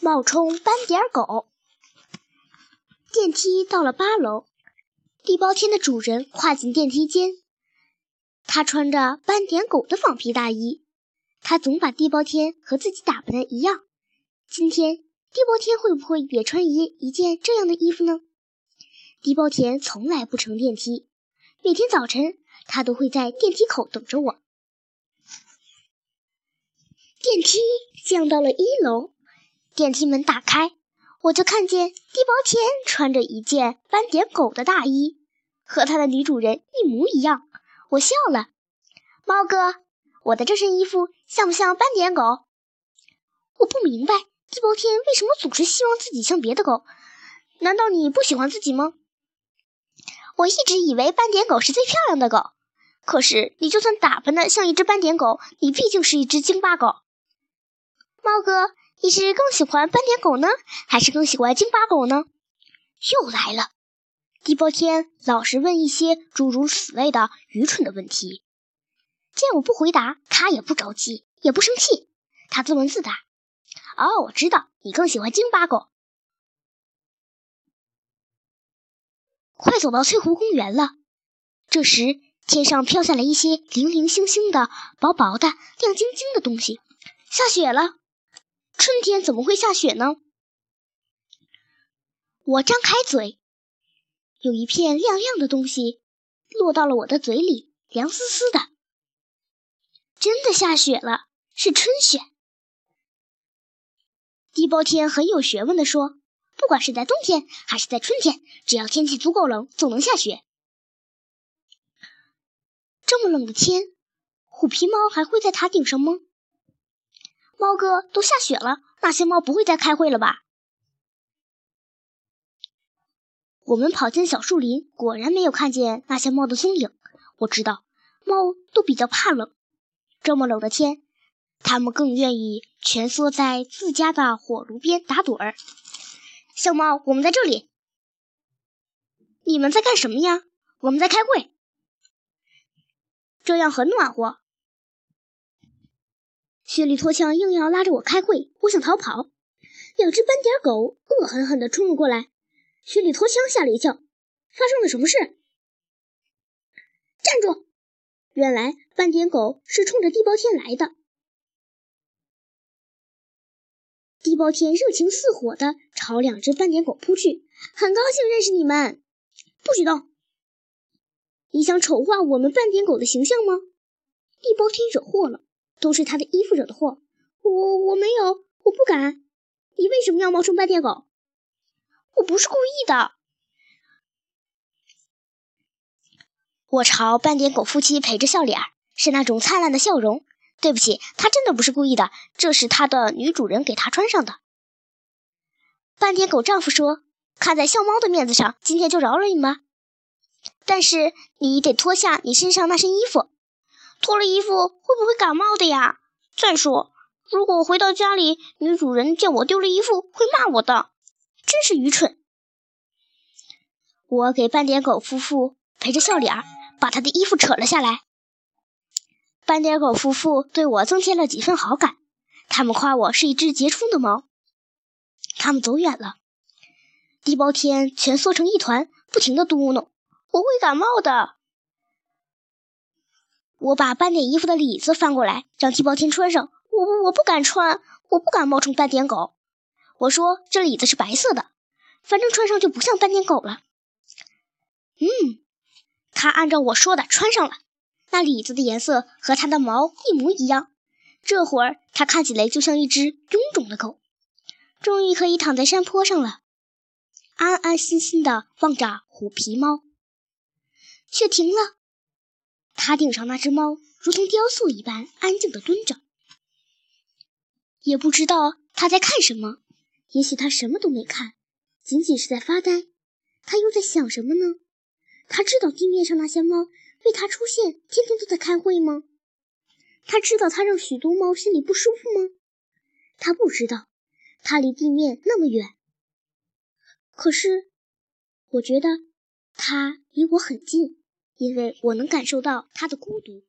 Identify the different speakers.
Speaker 1: 冒充斑点狗。电梯到了八楼，地包天的主人跨进电梯间，他穿着斑点狗的仿皮大衣。他总把地包天和自己打扮的一样。今天地包天会不会也穿一一件这样的衣服呢？地包天从来不乘电梯，每天早晨他都会在电梯口等着我。电梯降到了一楼，电梯门打开，我就看见地包天穿着一件斑点狗的大衣，和他的女主人一模一样。我笑了，猫哥，我的这身衣服像不像斑点狗？我不明白地包天为什么总是希望自己像别的狗？难道你不喜欢自己吗？我一直以为斑点狗是最漂亮的狗，可是你就算打扮的像一只斑点狗，你毕竟是一只京巴狗。猫哥，你是更喜欢斑点狗呢，还是更喜欢京巴狗呢？又来了，地包天老是问一些诸如此类的愚蠢的问题。见我不回答，他也不着急，也不生气，他自问自答：“哦，我知道，你更喜欢京巴狗。”快走到翠湖公园了，这时天上飘下来一些零零星星的、薄薄的、亮晶晶的东西，下雪了。春天怎么会下雪呢？我张开嘴，有一片亮亮的东西落到了我的嘴里，凉丝丝的。真的下雪了，是春雪。地包天很有学问地说：“不管是在冬天还是在春天，只要天气足够冷，总能下雪。”这么冷的天，虎皮猫还会在塔顶上吗？猫哥，都下雪了，那些猫不会再开会了吧？我们跑进小树林，果然没有看见那些猫的踪影。我知道，猫都比较怕冷，这么冷的天，它们更愿意蜷缩在自家的火炉边打盹儿。小猫，我们在这里。你们在干什么呀？我们在开会，这样很暖和。雪里托枪硬要拉着我开会，我想逃跑。两只斑点狗恶狠狠地冲了过来，雪里托枪吓了一跳。发生了什么事？站住！原来斑点狗是冲着地包天来的。地包天热情似火地朝两只斑点狗扑去，很高兴认识你们。不许动！你想丑化我们斑点狗的形象吗？地包天惹祸了。都是他的衣服惹的祸，我我没有，我不敢。你为什么要冒充斑点狗？我不是故意的。我朝斑点狗夫妻陪着笑脸，是那种灿烂的笑容。对不起，他真的不是故意的，这是他的女主人给他穿上的。斑点狗丈夫说：“看在笑猫的面子上，今天就饶了你吧。但是你得脱下你身上那身衣服。”脱了衣服会不会感冒的呀？再说，如果我回到家里，女主人见我丢了衣服，会骂我的，真是愚蠢。我给斑点狗夫妇陪着笑脸，把他的衣服扯了下来。斑点狗夫妇对我增添了几分好感，他们夸我是一只杰出的猫。他们走远了，地包天蜷缩成一团，不停地嘟囔：“我会感冒的。”我把斑点衣服的里子翻过来，让地包天穿上。我我不敢穿，我不敢冒充斑点狗。我说这里子是白色的，反正穿上就不像斑点狗了。嗯，他按照我说的穿上了，那里子的颜色和它的毛一模一样。这会儿它看起来就像一只臃肿的狗。终于可以躺在山坡上了，安安心心的望着虎皮猫。雪停了。塔顶上那只猫如同雕塑一般安静地蹲着，也不知道它在看什么。也许它什么都没看，仅仅是在发呆。它又在想什么呢？它知道地面上那些猫为它出现，天天都在开会吗？它知道它让许多猫心里不舒服吗？它不知道，它离地面那么远。可是，我觉得它离我很近。因为我能感受到他的孤独。